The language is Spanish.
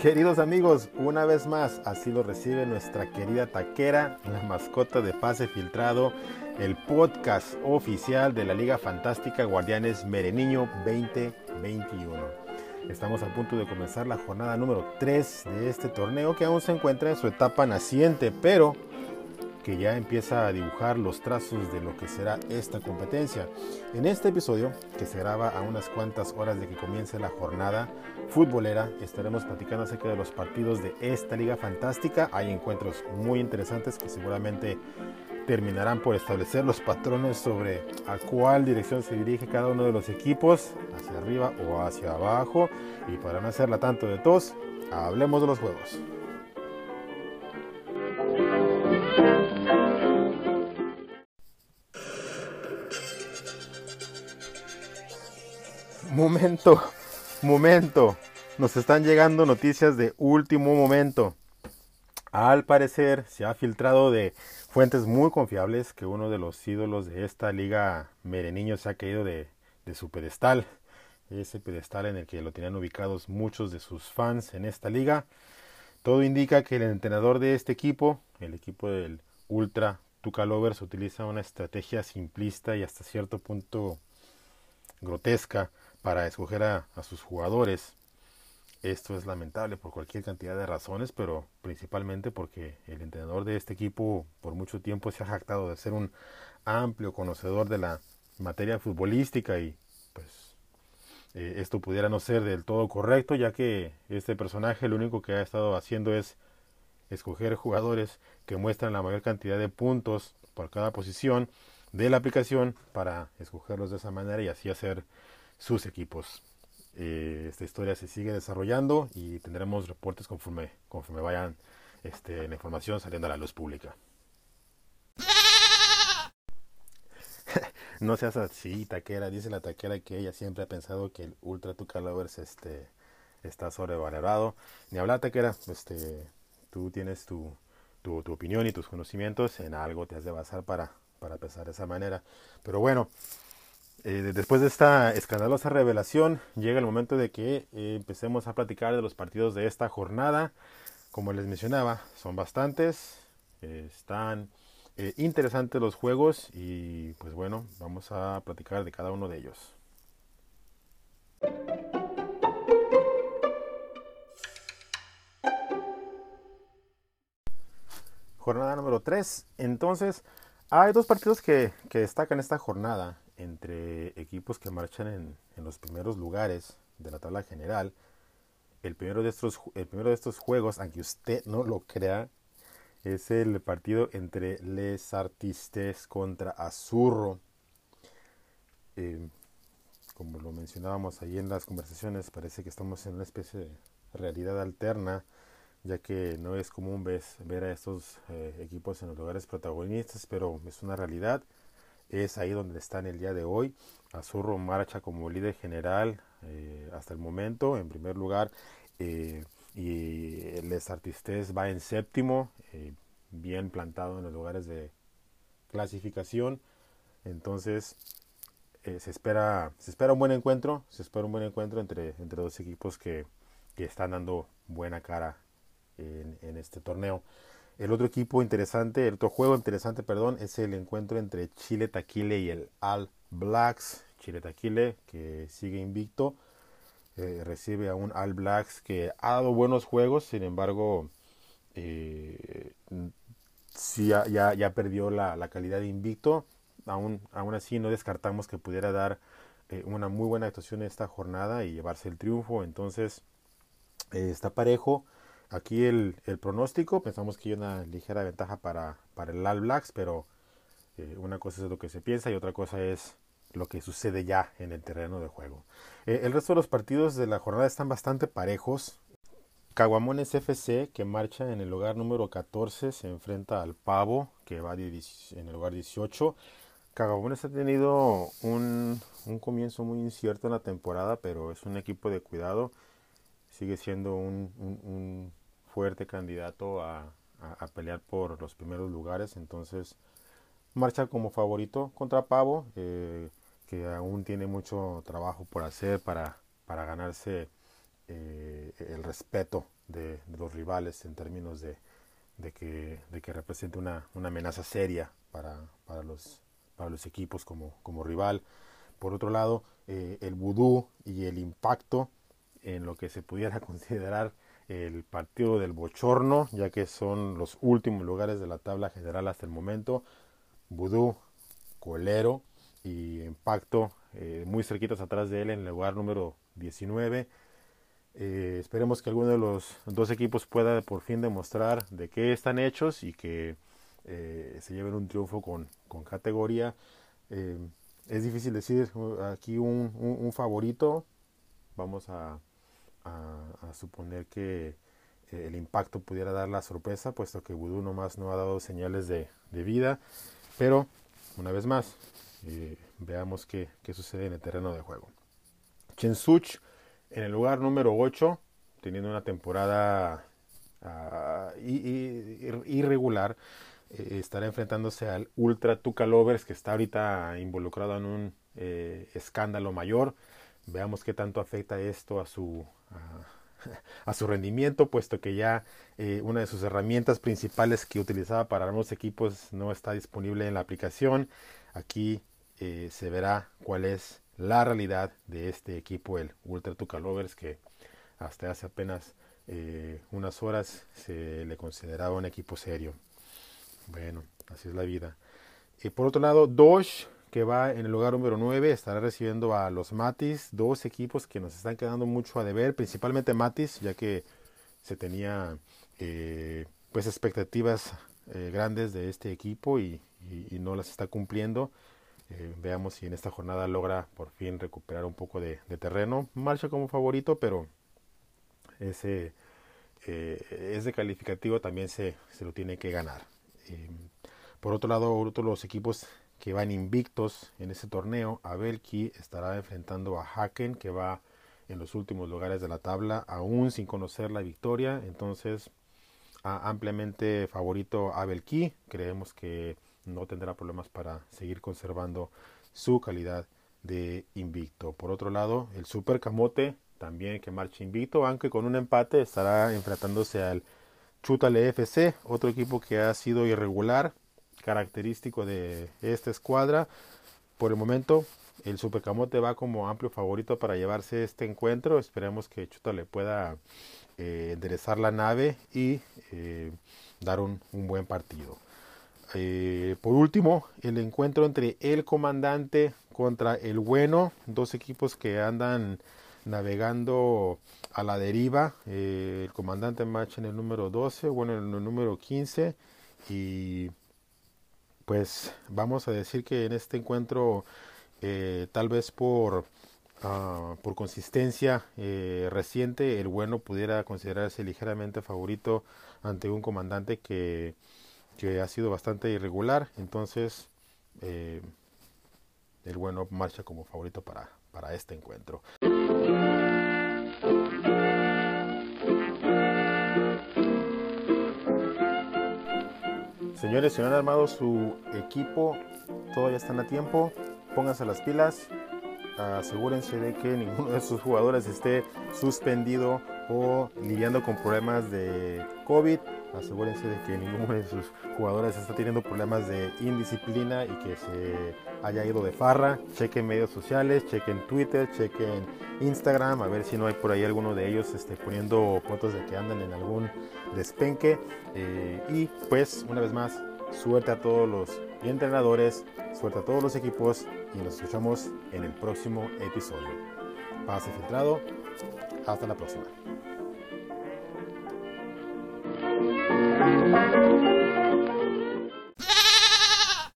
Queridos amigos, una vez más, así lo recibe nuestra querida taquera, la mascota de pase filtrado, el podcast oficial de la Liga Fantástica Guardianes Mereniño 2021. Estamos a punto de comenzar la jornada número 3 de este torneo que aún se encuentra en su etapa naciente, pero que ya empieza a dibujar los trazos de lo que será esta competencia. En este episodio, que se graba a unas cuantas horas de que comience la jornada futbolera, estaremos platicando acerca de los partidos de esta liga fantástica. Hay encuentros muy interesantes que seguramente terminarán por establecer los patrones sobre a cuál dirección se dirige cada uno de los equipos, hacia arriba o hacia abajo. Y para no hacerla tanto de tos, hablemos de los juegos. Momento, momento. Nos están llegando noticias de último momento. Al parecer se ha filtrado de fuentes muy confiables que uno de los ídolos de esta liga Mereniño se ha caído de, su pedestal. Ese pedestal en el que lo tenían ubicados muchos de sus fans en esta liga. Todo indica que el entrenador de este equipo, el equipo del Ultra Tuca Lovers, utiliza una estrategia simplista y hasta cierto punto grotesca para escoger a, sus jugadores. Esto es lamentable por cualquier cantidad de razones, pero principalmente porque el entrenador de este equipo por mucho tiempo se ha jactado de ser un amplio conocedor de la materia futbolística y pues eh, esto pudiera no ser del todo correcto, ya que este personaje lo único que ha estado haciendo es escoger jugadores que muestran la mayor cantidad de puntos por cada posición de la aplicación para escogerlos de esa manera y así hacer sus equipos. Eh, esta historia se sigue desarrollando y tendremos reportes conforme, conforme vayan este, la información saliendo a la luz pública. no seas así, taquera. Dice la taquera que ella siempre ha pensado que el Ultra Tuca Lovers este, está sobrevalorado. Ni hablar, taquera. Este, tú tienes tu, tu, tu, opinión y tus conocimientos. En algo te has de basar para, para pensar de esa manera. Pero bueno, eh, después de esta escandalosa revelación, llega el momento de que eh, empecemos a platicar de los partidos de esta jornada. Como les mencionaba, son bastantes, eh, están interesantes los juegos y pues bueno, vamos a platicar de cada uno de ellos. Jornada número 3. Entonces, hay dos partidos que, que destacan esta jornada entre equipos que marchan en, los primeros lugares de la tabla general. El primero, de estos, el primero de estos juegos, aunque usted no lo crea, es el partido entre Les Artistes contra Azurro. Eh, como lo mencionábamos ahí en las conversaciones, parece que estamos en una especie de realidad alterna, ya que no es común ver a estos eh, equipos en los lugares protagonistas, pero es una realidad es ahí donde están el día de hoy. Azurro marcha como líder general eh, hasta el momento, en primer lugar, eh, y Les Artistes va en séptimo, eh, bien plantado en los lugares de clasificación. Entonces, se, espera, se espera un buen encuentro, se espera un buen encuentro entre, entre dos equipos que, que están dando buena cara en, en este torneo. El otro equipo interesante, el otro juego interesante, perdón, es el encuentro entre Chile Taquile y el All Blacks. Chile Taquile, que sigue invicto, eh, recibe a un All Blacks que ha dado buenos juegos, sin embargo, eh, sí ya, ya, perdió la, calidad de invicto. Aún, aún así, no descartamos que pudiera dar eh, una muy buena actuación esta jornada y llevarse el triunfo. Entonces, está parejo. Aquí el, pronóstico, pensamos que hay una ligera ventaja para, para el All Blacks, pero eh, una cosa es lo que se piensa y otra cosa es lo que sucede ya en el terreno de juego. Eh, el resto de los partidos de la jornada están bastante parejos. Caguamones FC, que marcha en el lugar número 14, se enfrenta al Pavo, que va en el lugar 18. Caguamones ha tenido un, un comienzo muy incierto en la temporada, pero es un equipo de cuidado sigue siendo un, fuerte candidato a, pelear por los primeros lugares. Entonces marcha como favorito contra Pavo, eh, que aún tiene mucho trabajo por hacer para, para ganarse eh, el respeto de, los rivales en términos de, que, de que represente una, amenaza seria para, para, los, para los equipos como, como rival. Por otro lado, eh, el vudú y el impacto en lo que se pudiera considerar el partido del bochorno, ya que son los últimos lugares de la tabla general hasta el momento. Vudú, Colero y Impacto eh, muy cerquitas atrás de él en el lugar número 19. Eh, esperemos que alguno de los dos equipos pueda por fin demostrar de qué están hechos y que eh, se lleven un triunfo con, con categoría. es difícil decir aquí un favorito. Vamos a, a, suponer que eh, el impacto pudiera dar la sorpresa, puesto que Voodoo nomás no ha dado señales de, vida. Pero, una vez más, eh, veamos qué, sucede en el terreno de juego. Chensuch en el lugar número 8, teniendo una temporada ah, irregular, eh, estará enfrentándose al Ultra Tuca Lovers, que está ahorita involucrado en un escándalo mayor. Veamos qué tanto afecta esto a su, a, su rendimiento, puesto que ya eh, una de sus herramientas principales que utilizaba para algunos equipos no está disponible en la aplicación. Aquí eh, se verá cuál es la realidad de este equipo, el Ultra Tuca Lovers, que hasta hace apenas eh, unas horas se le consideraba un equipo serio. Bueno, así es la vida. Y por otro lado, Doge que va en el lugar número 9, estará recibiendo a los Matis, dos equipos que nos están quedando mucho a deber, principalmente Matis, ya que se tenía eh, pues expectativas eh, grandes de este equipo y, no las está cumpliendo. Eh, veamos si en esta jornada logra por fin recuperar un poco de, terreno. Marcha como favorito, pero ese, ese calificativo también se, se, lo tiene que ganar. por otro lado, otros los equipos que van invictos en ese torneo. Abelki estará enfrentando a Haken, que va en los últimos lugares de la tabla, aún sin conocer la victoria. Entonces, ampliamente favorito Abelki. Creemos que no tendrá problemas para seguir conservando su calidad de invicto. Por otro lado, el Super Camote también que marcha invicto, aunque con un empate estará enfrentándose al Chutale FC, otro equipo que ha sido irregular, característico de esta escuadra. Por el momento, el Supercamote va como amplio favorito para llevarse este encuentro. Esperemos que Chuta le pueda eh, enderezar la nave y eh, dar un, buen partido. Eh, por último, el encuentro entre el comandante contra el bueno, dos equipos que andan navegando a la deriva. el comandante marcha en el número 12, bueno en el número 15 y pues vamos a decir que en este encuentro, eh, tal vez por, ah, por consistencia eh, reciente, el bueno pudiera considerarse ligeramente favorito ante un comandante que, que ha sido bastante irregular. Entonces, eh, el bueno marcha como favorito para, para este encuentro. Señores, si no han armado su equipo, todavía están a tiempo. Pónganse las pilas. Asegúrense de que ninguno de sus jugadores esté suspendido o lidiando con problemas de COVID. Asegúrense de que ninguno de sus jugadores está teniendo problemas de indisciplina y que se haya ido de farra. Chequen medios sociales, chequen Twitter, chequen Instagram, a ver si no hay por ahí alguno de ellos este, poniendo fotos de que andan en algún despenque. Eh, y pues, una vez más, suerte a todos los entrenadores, suerte a todos los equipos y nos escuchamos en el próximo episodio. Pase filtrado, hasta la próxima.